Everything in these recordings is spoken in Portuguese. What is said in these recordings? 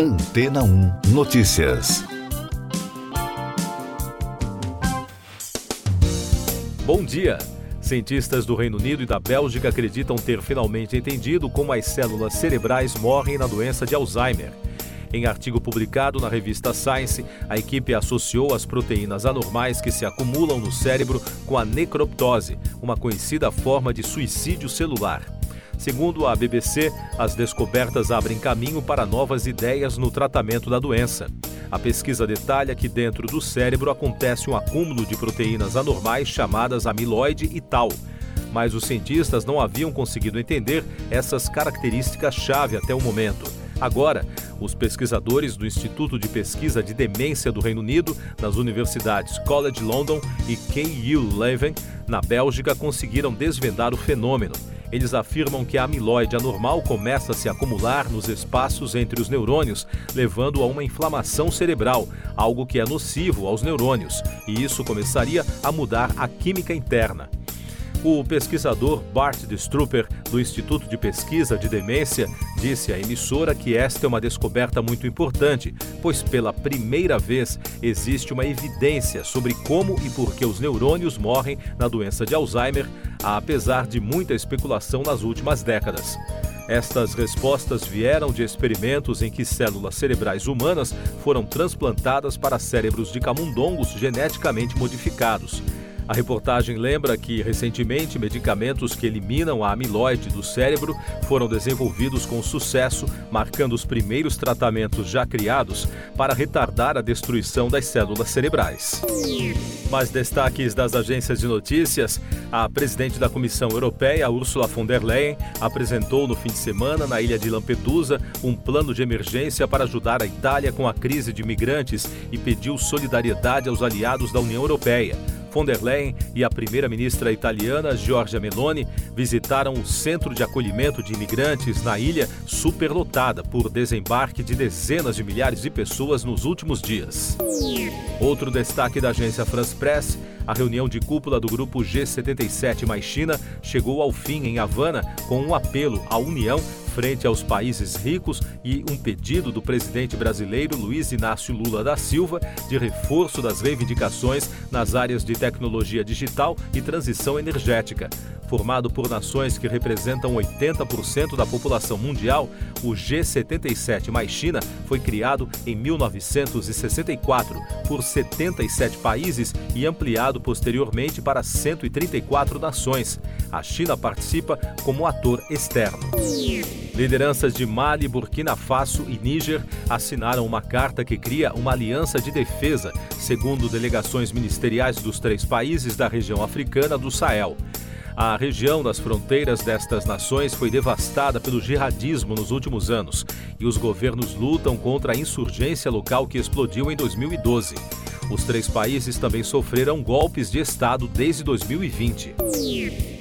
Antena 1 Notícias. Bom dia. Cientistas do Reino Unido e da Bélgica acreditam ter finalmente entendido como as células cerebrais morrem na doença de Alzheimer. Em artigo publicado na revista Science, a equipe associou as proteínas anormais que se acumulam no cérebro com a necroptose, uma conhecida forma de suicídio celular. Segundo a BBC, as descobertas abrem caminho para novas ideias no tratamento da doença. A pesquisa detalha que dentro do cérebro acontece um acúmulo de proteínas anormais chamadas amiloide e tal. Mas os cientistas não haviam conseguido entender essas características-chave até o momento. Agora, os pesquisadores do Instituto de Pesquisa de Demência do Reino Unido, nas universidades College London e KU Leuven, na Bélgica, conseguiram desvendar o fenômeno. Eles afirmam que a amiloide anormal começa a se acumular nos espaços entre os neurônios, levando a uma inflamação cerebral, algo que é nocivo aos neurônios, e isso começaria a mudar a química interna. O pesquisador Bart Strupper, do Instituto de Pesquisa de Demência, disse à emissora que esta é uma descoberta muito importante, pois pela primeira vez existe uma evidência sobre como e por que os neurônios morrem na doença de Alzheimer, apesar de muita especulação nas últimas décadas. Estas respostas vieram de experimentos em que células cerebrais humanas foram transplantadas para cérebros de camundongos geneticamente modificados. A reportagem lembra que, recentemente, medicamentos que eliminam a amiloide do cérebro foram desenvolvidos com sucesso, marcando os primeiros tratamentos já criados para retardar a destruição das células cerebrais. Mais destaques das agências de notícias: a presidente da Comissão Europeia, Ursula von der Leyen, apresentou no fim de semana na ilha de Lampedusa um plano de emergência para ajudar a Itália com a crise de imigrantes e pediu solidariedade aos aliados da União Europeia von der Leyen e a primeira-ministra italiana Giorgia Meloni visitaram o centro de acolhimento de imigrantes na ilha, superlotada por desembarque de dezenas de milhares de pessoas nos últimos dias. Outro destaque da agência France Press a reunião de cúpula do grupo G77 mais China chegou ao fim em Havana com um apelo à União frente aos países ricos e um pedido do presidente brasileiro Luiz Inácio Lula da Silva de reforço das reivindicações nas áreas de tecnologia digital e transição energética. Formado por nações que representam 80% da população mundial, o G77 mais China foi criado em 1964 por 77 países e ampliado posteriormente para 134 nações. A China participa como ator externo. Lideranças de Mali, Burkina Faso e Níger assinaram uma carta que cria uma aliança de defesa, segundo delegações ministeriais dos três países da região africana do Sahel. A região das fronteiras destas nações foi devastada pelo jihadismo nos últimos anos e os governos lutam contra a insurgência local que explodiu em 2012. Os três países também sofreram golpes de Estado desde 2020.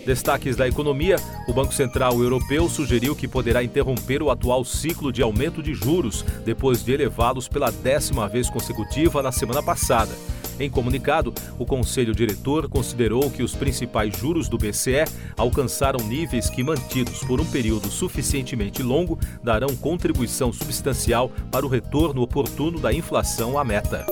Destaques da economia: o Banco Central Europeu sugeriu que poderá interromper o atual ciclo de aumento de juros depois de elevá-los pela décima vez consecutiva na semana passada. Em comunicado, o Conselho Diretor considerou que os principais juros do BCE alcançaram níveis que, mantidos por um período suficientemente longo, darão contribuição substancial para o retorno oportuno da inflação à meta.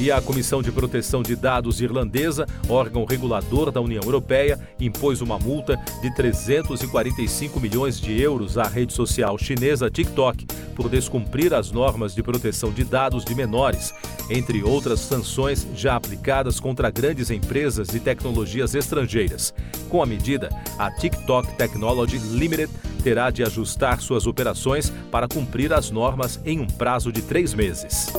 E a Comissão de Proteção de Dados irlandesa, órgão regulador da União Europeia, impôs uma multa de 345 milhões de euros à rede social chinesa TikTok por descumprir as normas de proteção de dados de menores, entre outras sanções já aplicadas contra grandes empresas de tecnologias estrangeiras. Com a medida, a TikTok Technology Limited terá de ajustar suas operações para cumprir as normas em um prazo de três meses.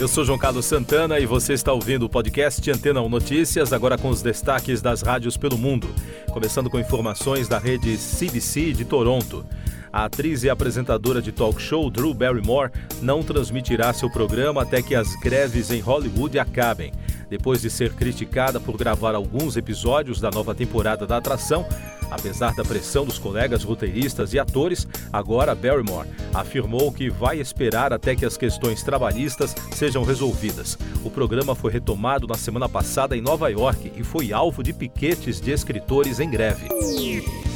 Eu sou João Carlos Santana e você está ouvindo o podcast Antena 1 Notícias, agora com os destaques das rádios pelo mundo. Começando com informações da rede CBC de Toronto. A atriz e apresentadora de talk show Drew Barrymore não transmitirá seu programa até que as greves em Hollywood acabem. Depois de ser criticada por gravar alguns episódios da nova temporada da atração, apesar da pressão dos colegas roteiristas e atores, agora Barrymore afirmou que vai esperar até que as questões trabalhistas sejam resolvidas. O programa foi retomado na semana passada em Nova York e foi alvo de piquetes de escritores em greve.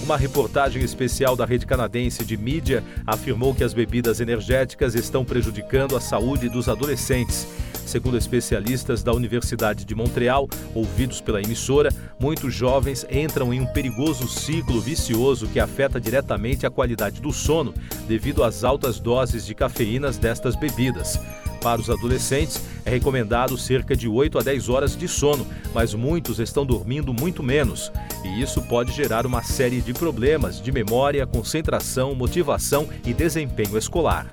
Uma reportagem especial da rede canadense de mídia afirmou que as bebidas energéticas estão prejudicando a saúde dos adolescentes. Segundo especialistas da Universidade de Montreal, ouvidos pela emissora, muitos jovens entram em um perigoso ciclo vicioso que afeta diretamente a qualidade do sono devido às altas doses de cafeínas destas bebidas. Para os adolescentes, é recomendado cerca de 8 a 10 horas de sono, mas muitos estão dormindo muito menos. E isso pode gerar uma série de problemas de memória, concentração, motivação e desempenho escolar.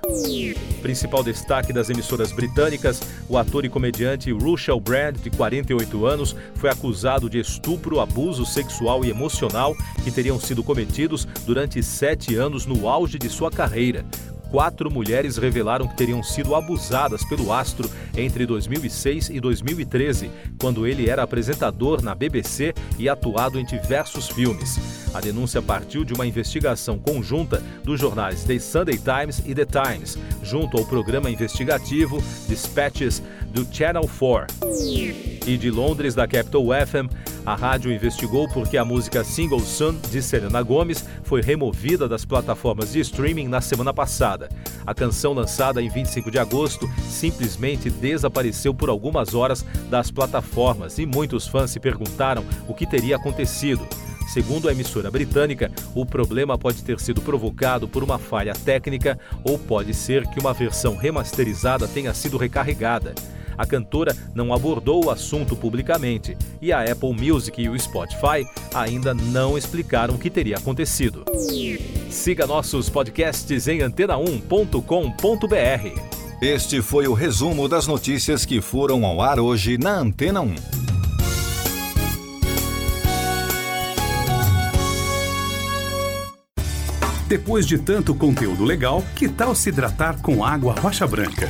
Principal destaque das emissoras britânicas, o ator e comediante Russell Brand, de 48 anos, foi acusado de estupro, abuso sexual e emocional que teriam sido cometidos durante sete anos no auge de sua carreira quatro mulheres revelaram que teriam sido abusadas pelo astro entre 2006 e 2013, quando ele era apresentador na BBC e atuado em diversos filmes. A denúncia partiu de uma investigação conjunta dos jornais The Sunday Times e The Times, junto ao programa investigativo Dispatches do Channel 4. E de Londres, da Capital FM, a rádio investigou porque a música Single Sun de Selena Gomes foi removida das plataformas de streaming na semana passada. A canção lançada em 25 de agosto simplesmente desapareceu por algumas horas das plataformas e muitos fãs se perguntaram o que teria acontecido. Segundo a emissora britânica, o problema pode ter sido provocado por uma falha técnica ou pode ser que uma versão remasterizada tenha sido recarregada. A cantora não abordou o assunto publicamente e a Apple Music e o Spotify ainda não explicaram o que teria acontecido. Siga nossos podcasts em antena1.com.br. Este foi o resumo das notícias que foram ao ar hoje na Antena 1. Depois de tanto conteúdo legal, que tal se hidratar com água rocha branca?